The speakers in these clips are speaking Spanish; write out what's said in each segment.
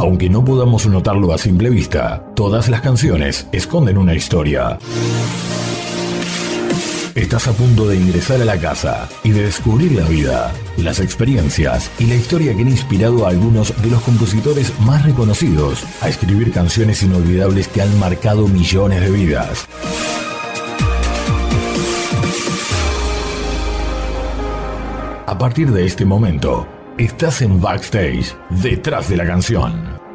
Aunque no podamos notarlo a simple vista, todas las canciones esconden una historia. Estás a punto de ingresar a la casa y de descubrir la vida, las experiencias y la historia que han inspirado a algunos de los compositores más reconocidos a escribir canciones inolvidables que han marcado millones de vidas. A partir de este momento, estás en backstage, detrás de la canción.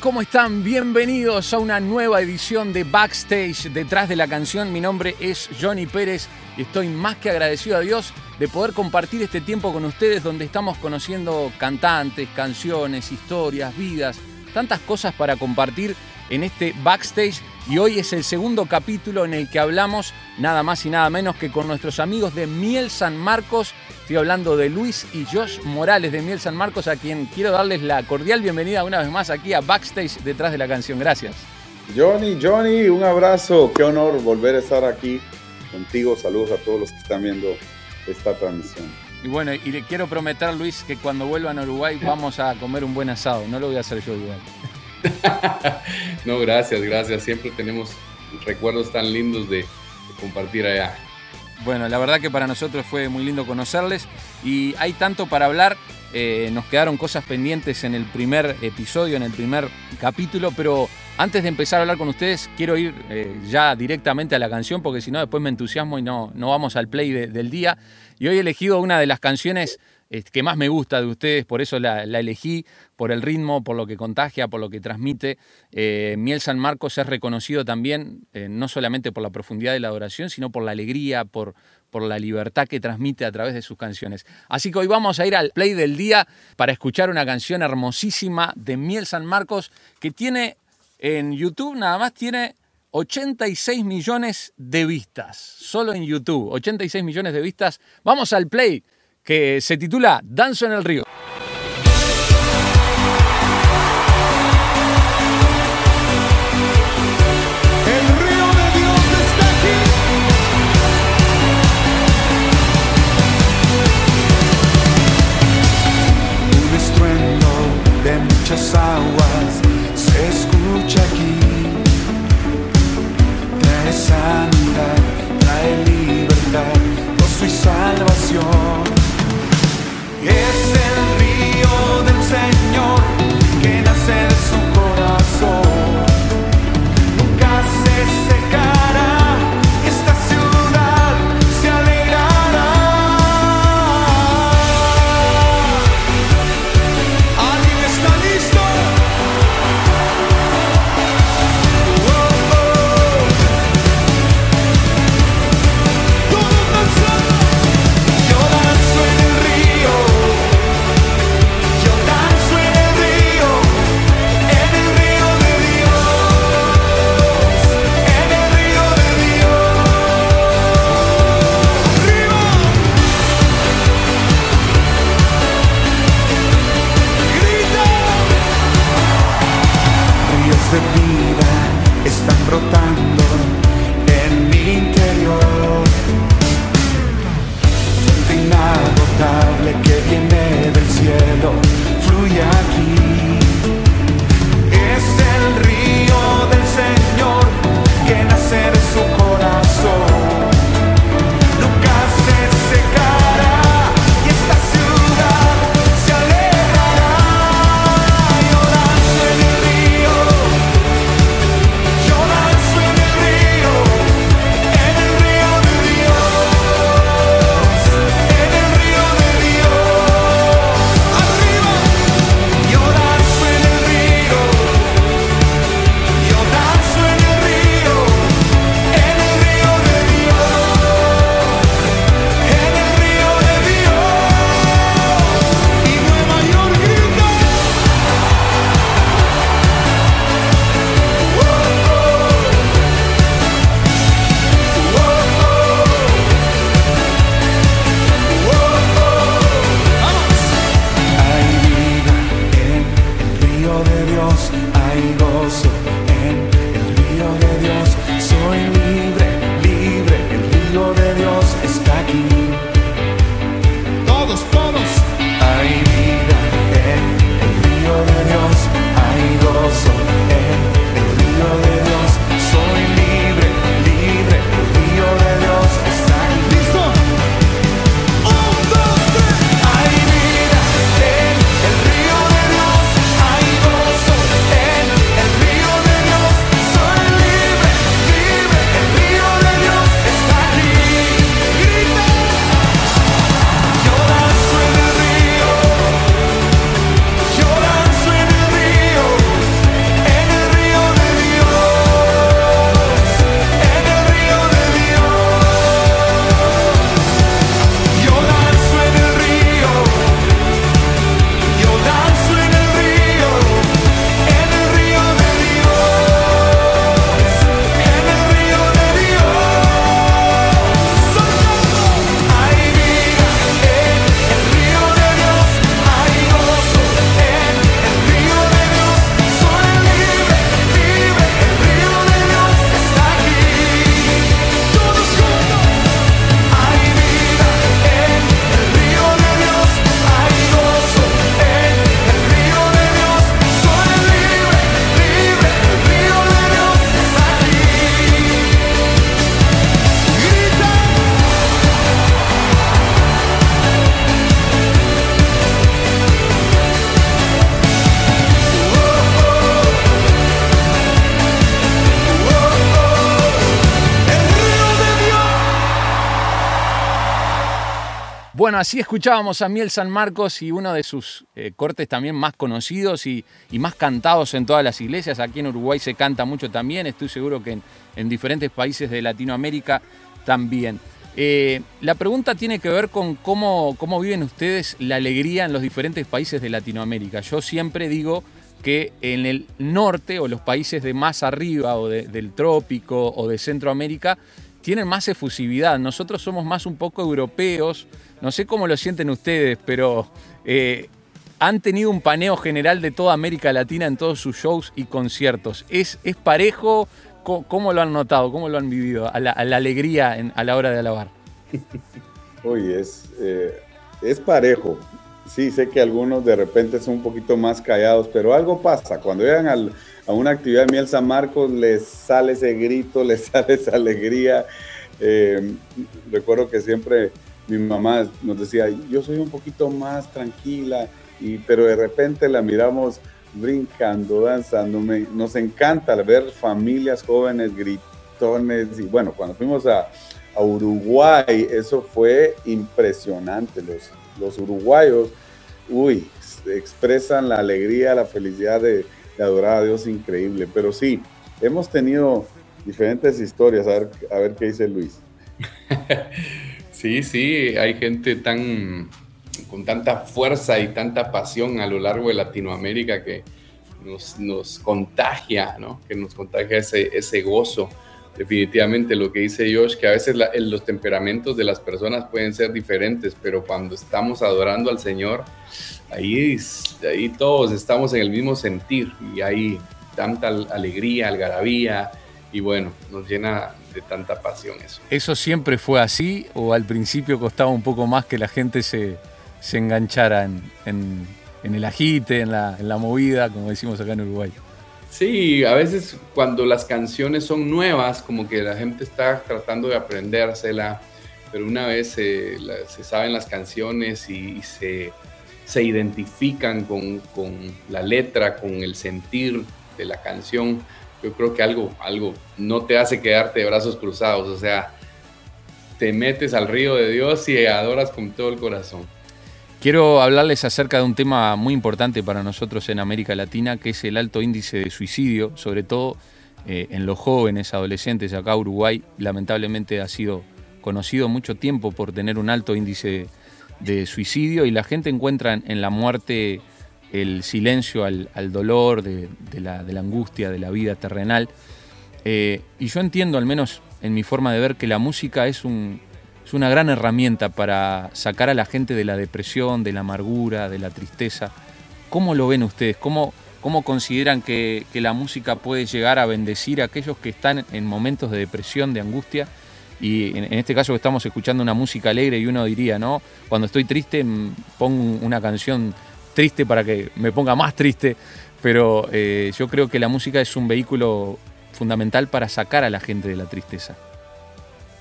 ¿Cómo están? Bienvenidos a una nueva edición de Backstage detrás de la canción. Mi nombre es Johnny Pérez y estoy más que agradecido a Dios de poder compartir este tiempo con ustedes donde estamos conociendo cantantes, canciones, historias, vidas, tantas cosas para compartir en este backstage y hoy es el segundo capítulo en el que hablamos nada más y nada menos que con nuestros amigos de Miel San Marcos Estoy hablando de Luis y Josh Morales de Miel San Marcos, a quien quiero darles la cordial bienvenida una vez más aquí a Backstage detrás de la canción. Gracias. Johnny, Johnny, un abrazo. Qué honor volver a estar aquí contigo. Saludos a todos los que están viendo esta transmisión. Y bueno, y le quiero prometer, Luis, que cuando vuelvan a Uruguay vamos a comer un buen asado. No lo voy a hacer yo igual. no, gracias, gracias. Siempre tenemos recuerdos tan lindos de compartir allá. Bueno, la verdad que para nosotros fue muy lindo conocerles y hay tanto para hablar. Eh, nos quedaron cosas pendientes en el primer episodio, en el primer capítulo, pero antes de empezar a hablar con ustedes, quiero ir eh, ya directamente a la canción porque si no después me entusiasmo y no, no vamos al play del día. Y hoy he elegido una de las canciones que más me gusta de ustedes, por eso la, elegí, por el ritmo, por lo que contagia, por lo que transmite. Eh, Miel San Marcos es reconocido también, eh, no solamente por la profundidad de la adoración, sino por la alegría, por, por la libertad que transmite a través de sus canciones. Así que hoy vamos a ir al play del día para escuchar una canción hermosísima de Miel San Marcos que tiene en YouTube, nada más tiene 86 millones de vistas, solo en YouTube, 86 millones de vistas. Vamos al play que se titula Danzo en el río. De muchas aguas sanidad, trae libertad, gozo y salvación. Es el río del Señor. Bueno, así escuchábamos a Miel San Marcos y uno de sus eh, cortes también más conocidos y, más cantados en todas las iglesias. Aquí en Uruguay se canta mucho también, estoy seguro que en, diferentes países de Latinoamérica también. Eh, la pregunta tiene que ver con cómo, cómo viven ustedes la alegría en los diferentes países de Latinoamérica. Yo siempre digo que en el norte o los países de más arriba o del trópico o de Centroamérica tienen más efusividad. Nosotros somos más un poco europeos. No sé cómo lo sienten ustedes, pero eh, han tenido un paneo general de toda América Latina en todos sus shows y conciertos. ¿Es, es parejo? ¿Cómo, lo han notado? ¿Cómo lo han vivido? A la, alegría a la hora de alabar. Oye, es, eh, es parejo. Sí, sé que algunos de repente son un poquito más callados, pero algo pasa. Cuando llegan a una actividad de Miel San Marcos, les sale ese grito, les sale esa alegría. Eh, recuerdo que siempre mi mamá nos decía, yo soy un poquito más tranquila, y, pero de repente la miramos brincando, danzando. nos encanta ver familias jóvenes, gritones. Y bueno, cuando fuimos a, a Uruguay, eso fue impresionante. Los, los uruguayos, uy, expresan la alegría, la felicidad de, adorar a Dios increíble. Pero sí, hemos tenido diferentes historias. A ver, a ver qué dice Luis. Sí, sí, hay gente tan con tanta fuerza y tanta pasión a lo largo de Latinoamérica que nos, contagia, ¿no? Que nos contagia ese, gozo definitivamente lo que dice Josh, que a veces los temperamentos de las personas pueden ser diferentes, pero cuando estamos adorando al Señor, ahí, ahí todos estamos en el mismo sentir y hay tanta alegría, algarabía y bueno, nos llena de tanta pasión eso. ¿Eso siempre fue así o al principio costaba un poco más que la gente se, se enganchara en, en, el agite, en la, en la movida, como decimos acá en Uruguay? Sí, a veces cuando las canciones son nuevas, como que la gente está tratando de aprendérsela, pero una vez se saben las canciones y, se, identifican con, la letra, con el sentir de la canción, yo creo que algo, algo no te hace quedarte de brazos cruzados, o sea, te metes al río de Dios y adoras con todo el corazón. Quiero hablarles acerca de un tema muy importante para nosotros en América Latina, que es el alto índice de suicidio, sobre todo eh, en los jóvenes, adolescentes. Acá Uruguay lamentablemente ha sido conocido mucho tiempo por tener un alto índice de suicidio y la gente encuentra en, la muerte el silencio al, dolor, de, la, angustia, de la vida terrenal. Eh, y yo entiendo, al menos en mi forma de ver, que la música es un, es una gran herramienta para sacar a la gente de la depresión, de la amargura, de la tristeza. ¿Cómo lo ven ustedes? ¿Cómo, cómo consideran que, la música puede llegar a bendecir a aquellos que están en momentos de depresión, de angustia? Y en, este caso estamos escuchando una música alegre y uno diría, ¿no? Cuando estoy triste mm, pongo una canción triste para que me ponga más triste, pero eh, yo creo que la música es un vehículo fundamental para sacar a la gente de la tristeza.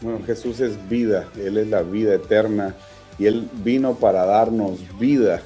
Bueno, Jesús es vida, Él es la vida eterna y Él vino para darnos vida.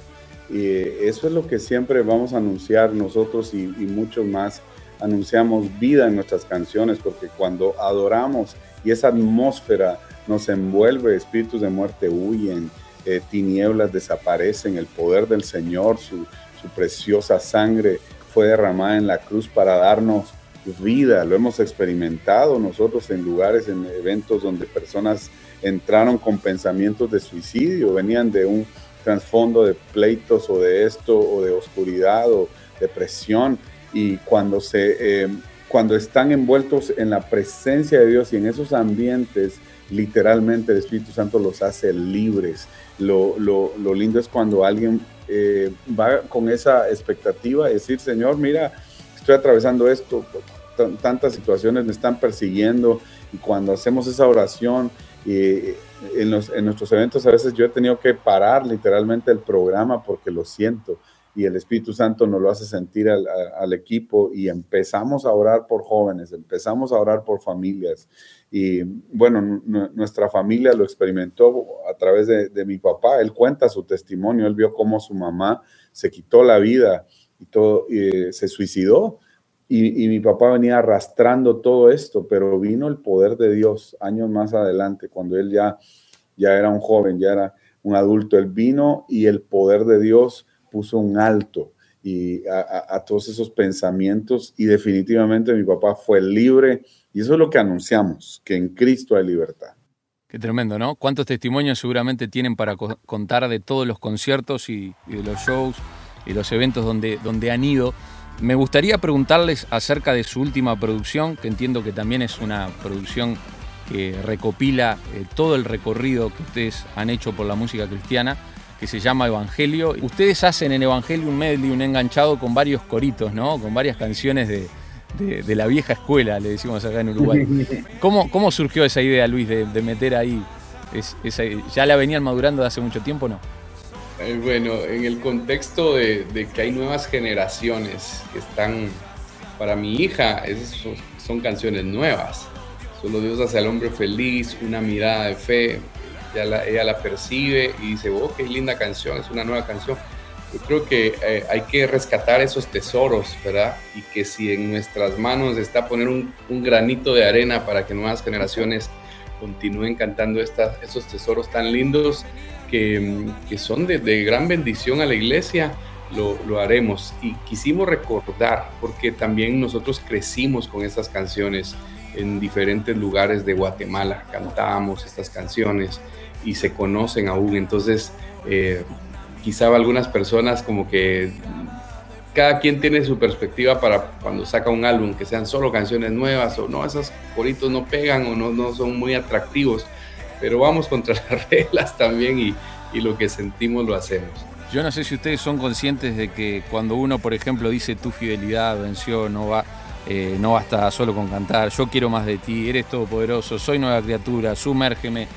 Y eso es lo que siempre vamos a anunciar nosotros y, muchos más. Anunciamos vida en nuestras canciones porque cuando adoramos y esa atmósfera nos envuelve, espíritus de muerte huyen, eh, tinieblas desaparecen, el poder del Señor, su, su preciosa sangre fue derramada en la cruz para darnos vida, lo hemos experimentado nosotros en lugares, en eventos donde personas entraron con pensamientos de suicidio, venían de un trasfondo de pleitos o de esto o de oscuridad o depresión. Y cuando se eh, cuando están envueltos en la presencia de Dios y en esos ambientes literalmente el Espíritu Santo los hace libres. Lo, lo, lindo es cuando alguien eh, va con esa expectativa de decir Señor mira estoy atravesando esto, tantas situaciones me están persiguiendo y cuando hacemos esa oración y en, nuestros eventos a veces yo he tenido que parar literalmente el programa porque lo siento y el Espíritu Santo nos lo hace sentir al, equipo y empezamos a orar por jóvenes, empezamos a orar por familias y bueno, nuestra familia lo experimentó a través de, mi papá, él cuenta su testimonio, él vio cómo su mamá se quitó la vida y todo, y se suicidó. Y, mi papá venía arrastrando todo esto, pero vino el poder de Dios años más adelante, cuando él ya, ya era un joven, ya era un adulto. Él vino y el poder de Dios puso un alto y a, todos esos pensamientos y definitivamente mi papá fue libre y eso es lo que anunciamos, que en Cristo hay libertad. Qué tremendo, ¿no? ¿Cuántos testimonios seguramente tienen para contar de todos los conciertos y, de los shows y los eventos donde, donde han ido? Me gustaría preguntarles acerca de su última producción, que entiendo que también es una producción que recopila eh, todo el recorrido que ustedes han hecho por la música cristiana que se llama Evangelio. Ustedes hacen en Evangelio un medley, un enganchado con varios coritos, ¿no? Con varias canciones de, la vieja escuela, le decimos acá en Uruguay. ¿Cómo, cómo surgió esa idea, Luis, de, meter ahí? ¿Ya la venían madurando de hace mucho tiempo o no? Eh, bueno, en el contexto de, que hay nuevas generaciones que están, para mi hija, esas son canciones nuevas. Solo Dios hace al hombre feliz, una mirada de fe, ella la percibe y dice, oh, qué linda canción, es una nueva canción. Yo creo que eh, hay que rescatar esos tesoros, ¿verdad? Y que si en nuestras manos está poner un, granito de arena para que nuevas generaciones continúen cantando estas, esos tesoros tan lindos que, que son de, de, gran bendición a la iglesia, lo, lo, haremos. Y quisimos recordar, porque también nosotros crecimos con estas canciones en diferentes lugares de Guatemala, cantábamos estas canciones y se conocen aún. Entonces, eh, quizá algunas personas como que cada quien tiene su perspectiva para cuando saca un álbum, que sean solo canciones nuevas o no, esos coritos no pegan o no, no son muy atractivos, pero vamos contra las reglas también y, y lo que sentimos lo hacemos. Yo no sé si ustedes son conscientes de que cuando uno, por ejemplo, dice tu fidelidad venció, no va, eh, no basta solo con cantar, yo quiero más de ti, eres todopoderoso, soy nueva criatura, sumérgeme,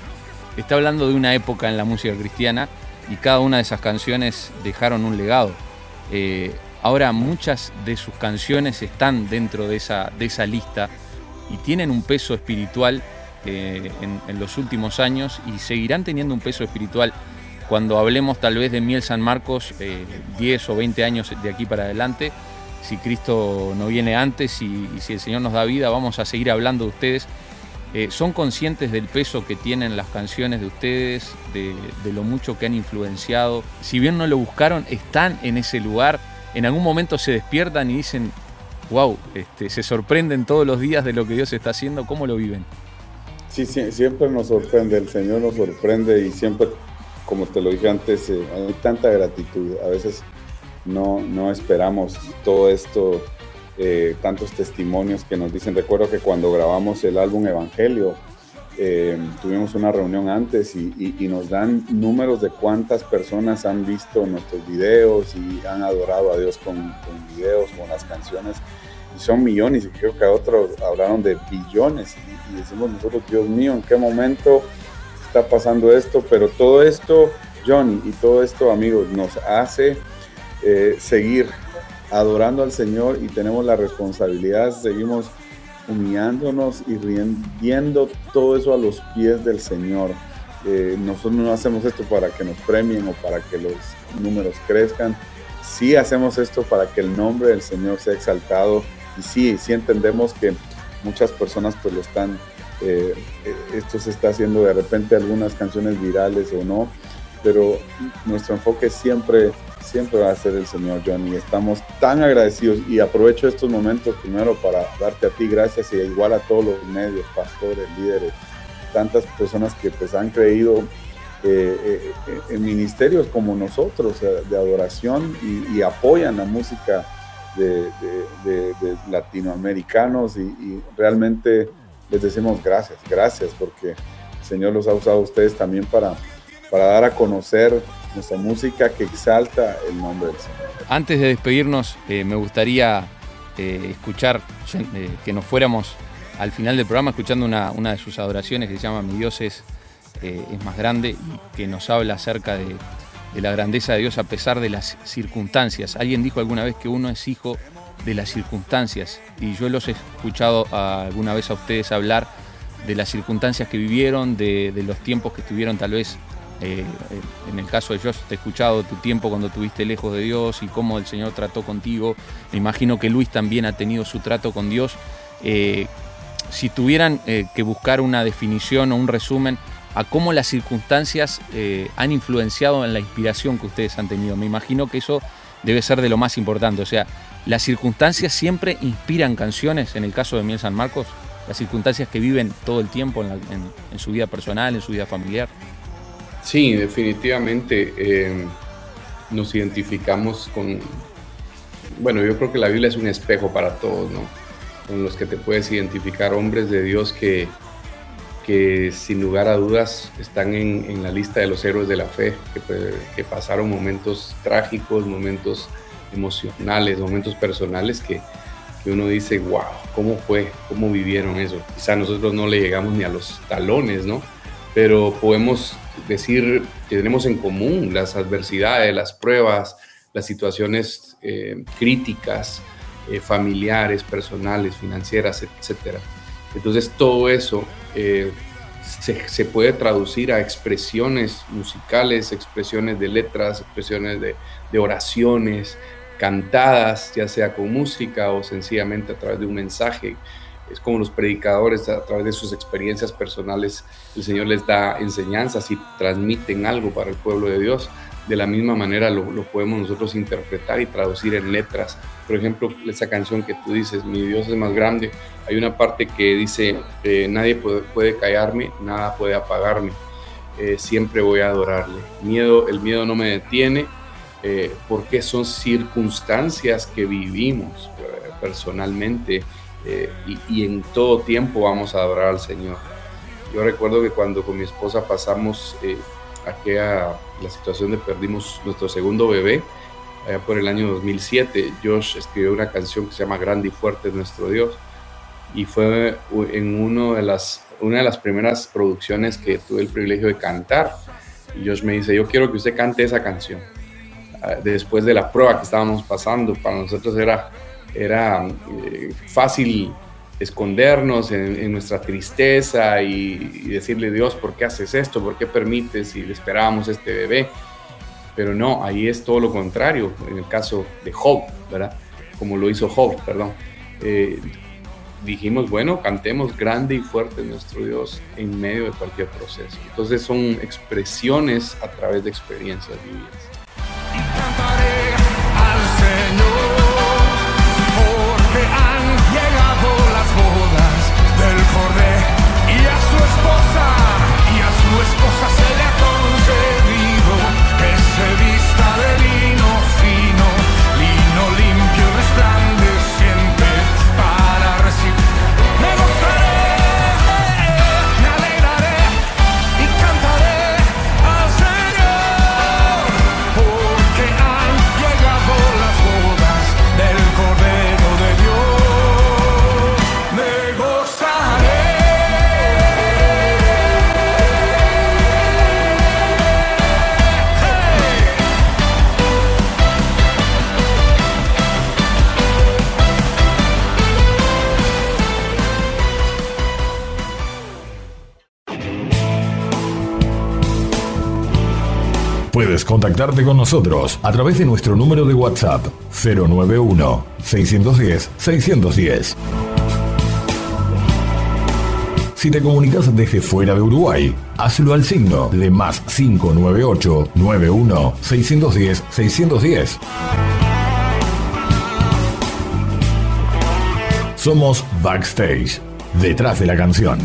está hablando de una época en la música cristiana y cada una de esas canciones dejaron un legado. Eh, ahora muchas de sus canciones están dentro de esa, de esa lista y tienen un peso espiritual eh, en, los últimos años y seguirán teniendo un peso espiritual cuando hablemos tal vez de Miel San Marcos 10 eh, o 20 años de aquí para adelante. Si Cristo no viene antes y si el Señor nos da vida, vamos a seguir hablando de ustedes eh, ¿Son conscientes del peso que tienen las canciones de ustedes, de, lo mucho que han influenciado? Si bien no lo buscaron, están en ese lugar. En algún momento se despiertan y dicen, wow, este, se sorprenden todos los días de lo que Dios está haciendo. ¿Cómo lo viven? Sí, siempre nos sorprende, el Señor nos sorprende y siempre, como te lo dije antes, eh, hay tanta gratitud. A veces no, no esperamos todo esto eh, tantos testimonios que nos dicen. Recuerdo que cuando grabamos el álbum Evangelio, eh, tuvimos una reunión antes y, nos dan números de cuántas personas han visto nuestros videos y han adorado a Dios con, con videos, con las canciones. Y son millones y creo que otros hablaron de billones. Y, decimos nosotros, Dios mío, ¿en qué momento está pasando esto? Pero todo esto, Johnny, y todo esto, amigos, nos hace eh, seguir adorando al Señor y tenemos la responsabilidad, seguimos humillándonos y rindiendo todo eso a los pies del Señor. Eh, nosotros no hacemos esto para que nos premien o para que los números crezcan. Sí hacemos esto para que el nombre del Señor sea exaltado. Y sí, sí entendemos que muchas personas pues lo están, eh, eh, esto se está haciendo de repente algunas canciones virales o no, pero nuestro enfoque siempre siempre va a ser el Señor John y estamos tan agradecidos y aprovecho estos momentos primero para darte a ti gracias y igual a todos los medios, pastores, líderes, tantas personas que pues han creído eh, eh, en ministerios como nosotros de adoración y, apoyan la música de, latinoamericanos y, y, realmente les decimos gracias, gracias porque el Señor los ha usado a ustedes también para, para dar a conocer nuestra música que exalta el nombre del Señor. Antes de despedirnos, eh, me gustaría eh, escuchar, eh, que nos fuéramos al final del programa escuchando una, de sus adoraciones que se llama Mi Dios es, es más grande y que nos habla acerca de, la grandeza de Dios a pesar de las circunstancias. Alguien dijo alguna vez que uno es hijo de las circunstancias y yo los he escuchado alguna vez a ustedes hablar de las circunstancias que vivieron, de los tiempos que estuvieron tal vez eh, en el caso de Josh, te he escuchado tu tiempo cuando estuviste lejos de Dios y cómo el Señor trató contigo. Me imagino que Luis también ha tenido su trato con Dios. Eh, si tuvieran eh, que buscar una definición o un resumen a cómo las circunstancias eh, han influenciado en la inspiración que ustedes han tenido. Me imagino que eso debe ser de lo más importante. O sea, las circunstancias siempre inspiran canciones, en el caso de Miel San Marcos, las circunstancias que viven todo el tiempo en, su vida personal, en su vida familiar. Sí, definitivamente eh, nos identificamos con, bueno, yo creo que la Biblia es un espejo para todos, ¿no? Con los que te puedes identificar, hombres de Dios que, que sin lugar a dudas están en, la lista de los héroes de la fe, que, que pasaron momentos trágicos, momentos emocionales, momentos personales que, uno dice, wow, ¿cómo fue? ¿Cómo vivieron eso? Quizá nosotros no le llegamos ni a los talones, ¿no? Pero podemos decir que tenemos en común las adversidades, las pruebas, las situaciones eh, críticas, eh, familiares, personales, financieras, etc. Entonces todo eso eh, se, puede traducir a expresiones musicales, expresiones de letras, expresiones de, de oraciones, cantadas, ya sea con música o sencillamente a través de un mensaje. Es como los predicadores, a través de sus experiencias personales, el Señor les da enseñanzas y transmiten algo para el pueblo de Dios. De la misma manera lo, podemos nosotros interpretar y traducir en letras. Por ejemplo, esa canción que tú dices, Mi Dios es más grande, hay una parte que dice, eh, nadie puede, callarme, nada puede apagarme, eh, siempre voy a adorarle. Miedo, el miedo no me detiene, eh, porque son circunstancias que vivimos eh, personalmente eh, y, en todo tiempo vamos a adorar al Señor. Yo recuerdo que cuando con mi esposa pasamos aquella, la situación de perdimos nuestro segundo bebé, allá por el año 2007, Josh escribió una canción que se llama Grande y Fuerte es nuestro Dios y fue en uno de las, una de las primeras producciones que tuve el privilegio de cantar. Y Josh me dice, yo quiero que usted cante esa canción después de la prueba que estábamos pasando. Para nosotros era, era eh, fácil escondernos en, nuestra tristeza y, decirle, Dios, ¿por qué haces esto? ¿Por qué permites? Y esperábamos este bebé. Pero no, ahí es todo lo contrario, en el caso de Job, ¿verdad? Como lo hizo Job, perdón. Eh, dijimos, bueno, cantemos grande y fuerte nuestro Dios en medio de cualquier proceso. Entonces son expresiones a través de experiencias vividas. esposa y a su esposa se Contactarte con nosotros a través de nuestro número de WhatsApp 091 610 610. Si te comunicas desde fuera de Uruguay, hazlo al signo de más 598 91 610 610. Somos Backstage, detrás de la canción.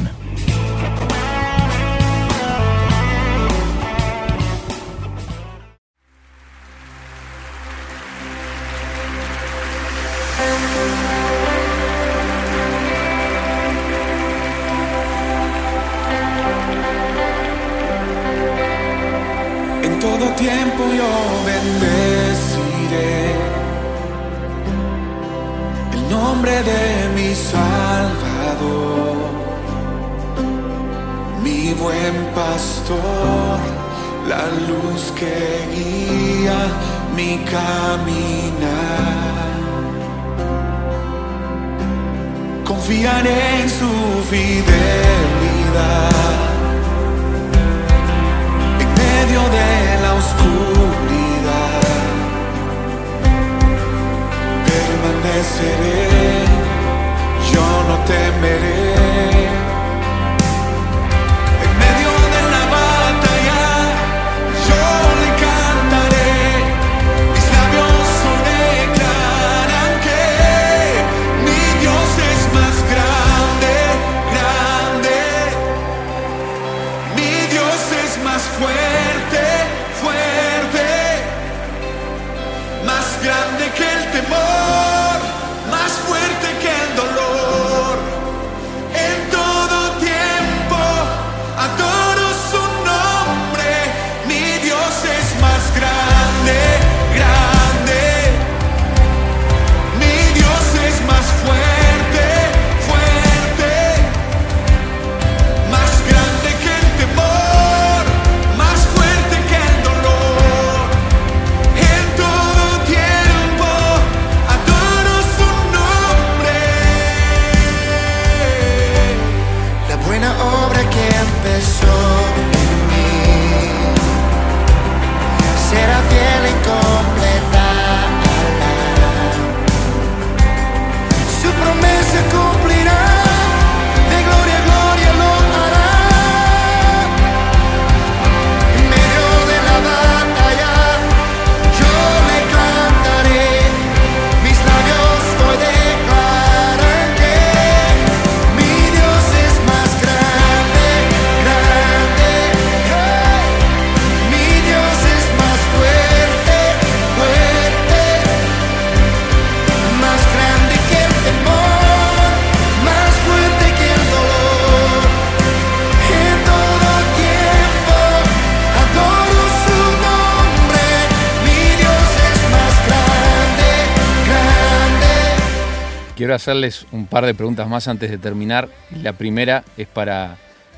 Hacerles un par de preguntas más antes de terminar. La primera es para,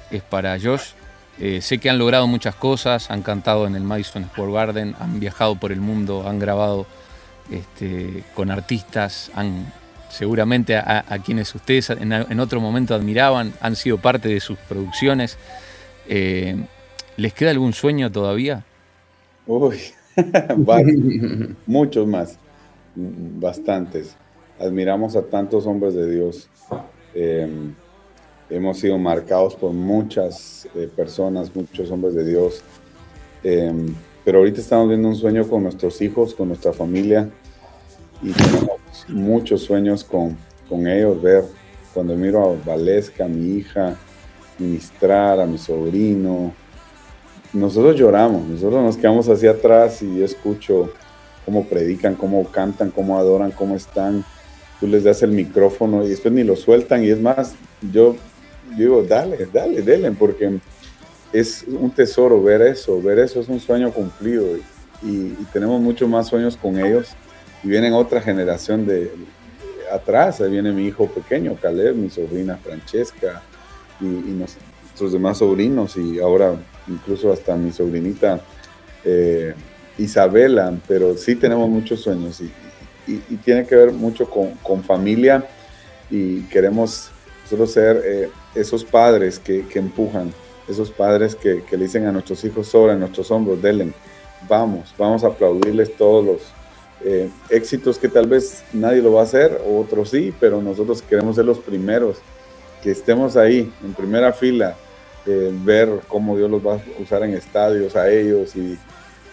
es para Josh. Eh, sé que han logrado muchas cosas, han cantado en el Madison Square Garden, han viajado por el mundo, han grabado este, con artistas, han seguramente a, quienes ustedes en, otro momento admiraban, han sido parte de sus producciones. Eh, ¿Les queda algún sueño todavía? Uy, muchos más, bastantes. Admiramos a tantos hombres de Dios. Eh, hemos sido marcados por muchas eh, personas, muchos hombres de Dios. pero ahorita estamos viendo un sueño con nuestros hijos, con nuestra familia y tenemos muchos sueños con, con ellos, ver cuando miro a Valesca, mi hija, ministrar a mi sobrino. Nosotros lloramos, nosotros nos quedamos hacia atrás y escucho cómo predican, cómo cantan, cómo adoran, cómo están. Tú les das el micrófono y después ni lo sueltan. Y es más, yo digo, dale, dale, denle, porque es un tesoro ver eso, ver eso es un sueño cumplido. Y, y tenemos muchos más sueños con ellos. Y vienen otra generación de atrás, ahí viene mi hijo pequeño, Caleb, mi sobrina Francesca y, nuestros demás sobrinos y ahora incluso hasta mi sobrinita eh, Isabela, pero sí tenemos muchos sueños y, tiene que ver mucho con, familia y queremos nosotros ser eh, esos padres que, empujan, esos padres que, le dicen a nuestros hijos sobre nuestros hombros, denle, vamos, vamos a aplaudirles todos los, eh, éxitos que tal vez nadie lo va a hacer, otros sí, pero nosotros queremos ser los primeros, que estemos ahí en primera fila, eh, ver cómo Dios los va a usar en estadios a ellos y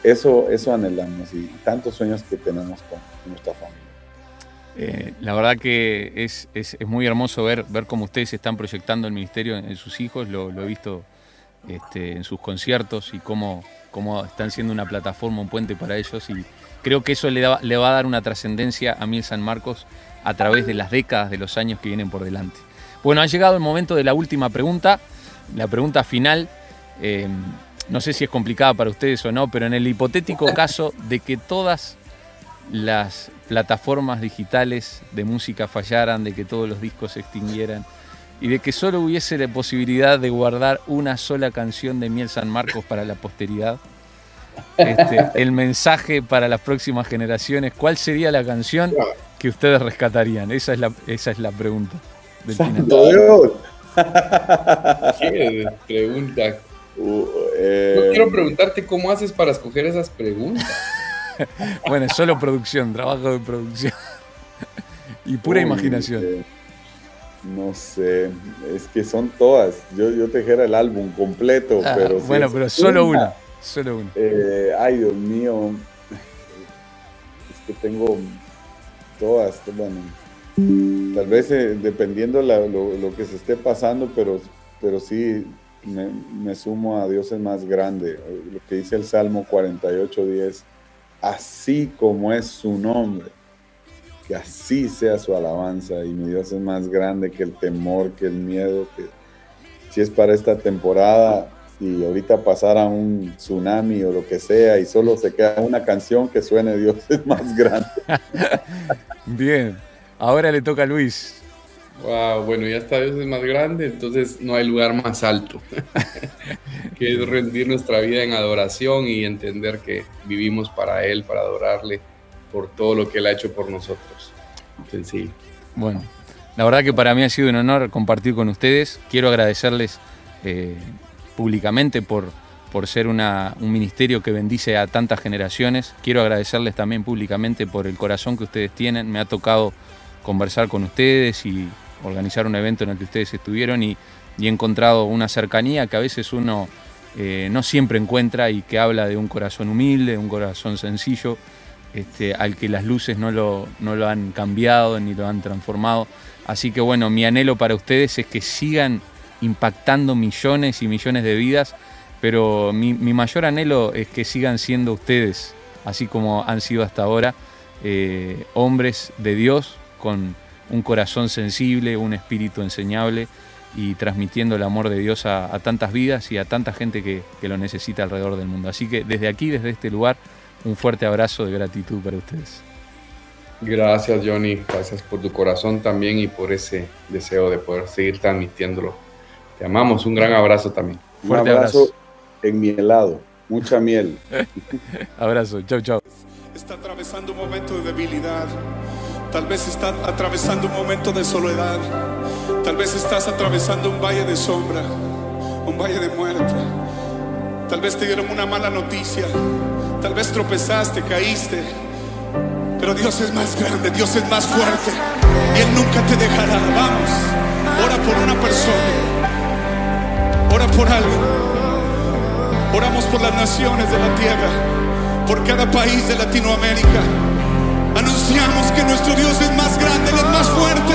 eso, eso anhelamos y tantos sueños que tenemos con, nuestra familia. Eh, la verdad que es, es, es, muy hermoso ver, ver cómo ustedes están proyectando el ministerio en, sus hijos, lo, he visto este, en sus conciertos y cómo, cómo están siendo una plataforma, un puente para ellos y creo que eso le, le va a dar una trascendencia a Miel San Marcos a través de las décadas, de los años que vienen por delante. Bueno, ha llegado el momento de la última pregunta, la pregunta final. Eh, no sé si es complicada para ustedes o no, pero en el hipotético caso de que todas las plataformas digitales de música fallaran, de que todos los discos se extinguieran y de que solo hubiese la posibilidad de guardar una sola canción de Miel San Marcos para la posteridad, este, el mensaje para las próximas generaciones, ¿cuál sería la canción que ustedes rescatarían? Esa es la, esa es la pregunta. Del ¿Qué pregunta? Uh, eh, quiero preguntarte cómo haces para escoger esas preguntas. bueno, solo producción, trabajo de producción. y pura imaginación. Eh, no sé, es que son todas. Yo, yo te dijera el álbum completo, ah, pero. Bueno, pero solo una. Solo uno. Eh, ay, Dios mío. Es que tengo todas. Bueno, tal vez dependiendo lo, que se esté pasando, pero, pero sí me, sumo a Dios es más grande. Lo que dice el Salmo 48, 10. Así como es su nombre, que así sea su alabanza. Y mi Dios es más grande que el temor, que el miedo. Que si es para esta temporada, y ahorita pasara un tsunami o lo que sea y solo se queda una canción que suene Dios es más grande. Bien, ahora le toca a Luis. Wow, bueno, ya está Dios es más grande, entonces no hay lugar más alto que rendir nuestra vida en adoración y entender que vivimos para Él, para adorarle por todo lo que Él ha hecho por nosotros. Sencillo. Bueno, la verdad que para mí ha sido un honor compartir con ustedes. Quiero agradecerles eh, públicamente por, por ser un ministerio que bendice a tantas generaciones. Quiero agradecerles también públicamente por el corazón que ustedes tienen. Me ha tocado conversar con ustedes y organizar un evento en el que ustedes estuvieron y, he encontrado una cercanía que a veces uno eh, no siempre encuentra y que habla de un corazón humilde, un corazón sencillo, este, al que las luces no lo, no lo han cambiado ni lo han transformado. Así que bueno, mi anhelo para ustedes es que sigan impactando millones y millones de vidas, pero mi, mayor anhelo es que sigan siendo ustedes, así como han sido hasta ahora, eh, hombres de Dios con un corazón sensible, un espíritu enseñable y transmitiendo el amor de Dios a, tantas vidas y a tanta gente que, que, lo necesita alrededor del mundo. Así que desde aquí, desde este lugar, un fuerte abrazo de gratitud para ustedes. Gracias, Johnny. Gracias por tu corazón también y por ese deseo de poder seguir transmitiéndolo. Te amamos. Un gran abrazo también. Un abrazo, en mi helado. Mucha miel. abrazo. Chau, chau. Está atravesando un momento de debilidad. Tal vez está atravesando un momento de soledad. Tal vez estás atravesando un valle de sombra, un valle de muerte. Tal vez te dieron una mala noticia. Tal vez tropezaste, caíste. Pero Dios es más grande, Dios es más fuerte. Y Él nunca te dejará. Vamos, ora por una persona. Ora por alguien. Oramos por las naciones de la tierra, por cada país de Latinoamérica. Anunciamos que nuestro Dios es más grande, es más fuerte.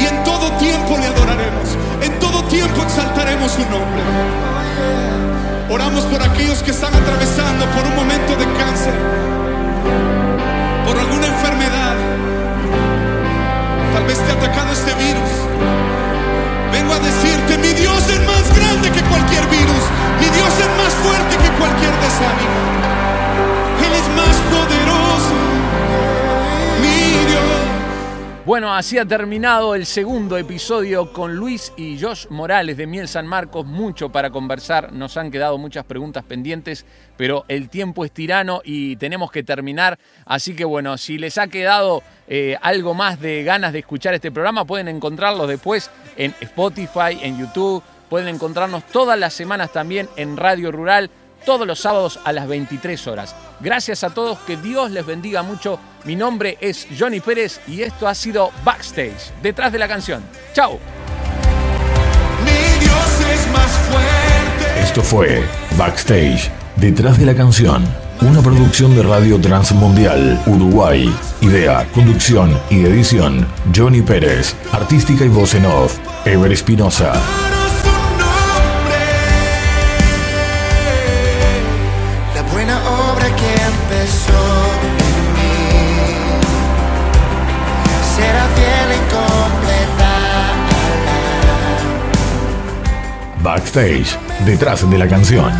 Y en todo tiempo le adoraremos. En todo tiempo exaltaremos su nombre. Oramos por aquellos que están atravesando por un momento de cáncer por alguna enfermedad. Tal vez te ha atacado este virus. Bueno, así ha terminado el segundo episodio con Luis y Josh Morales de Miel San Marcos. Mucho para conversar, nos han quedado muchas preguntas pendientes, pero el tiempo es tirano y tenemos que terminar. Así que bueno, si les ha quedado eh, algo más de ganas de escuchar este programa, pueden encontrarlo después en Spotify, en YouTube. Pueden encontrarnos todas las semanas también en Radio Rural todos los sábados a las 23 horas. Gracias a todos, que Dios les bendiga mucho. Mi nombre es Johnny Pérez y esto ha sido Backstage, detrás de la canción. ¡Chao! Mi Dios es más fuerte. Esto fue Backstage, detrás de la canción. Una producción de Radio Transmundial, Uruguay. Idea, conducción y edición, Johnny Pérez. Artística y voz en off, Ever Espinosa. Backstage, detrás de la canción.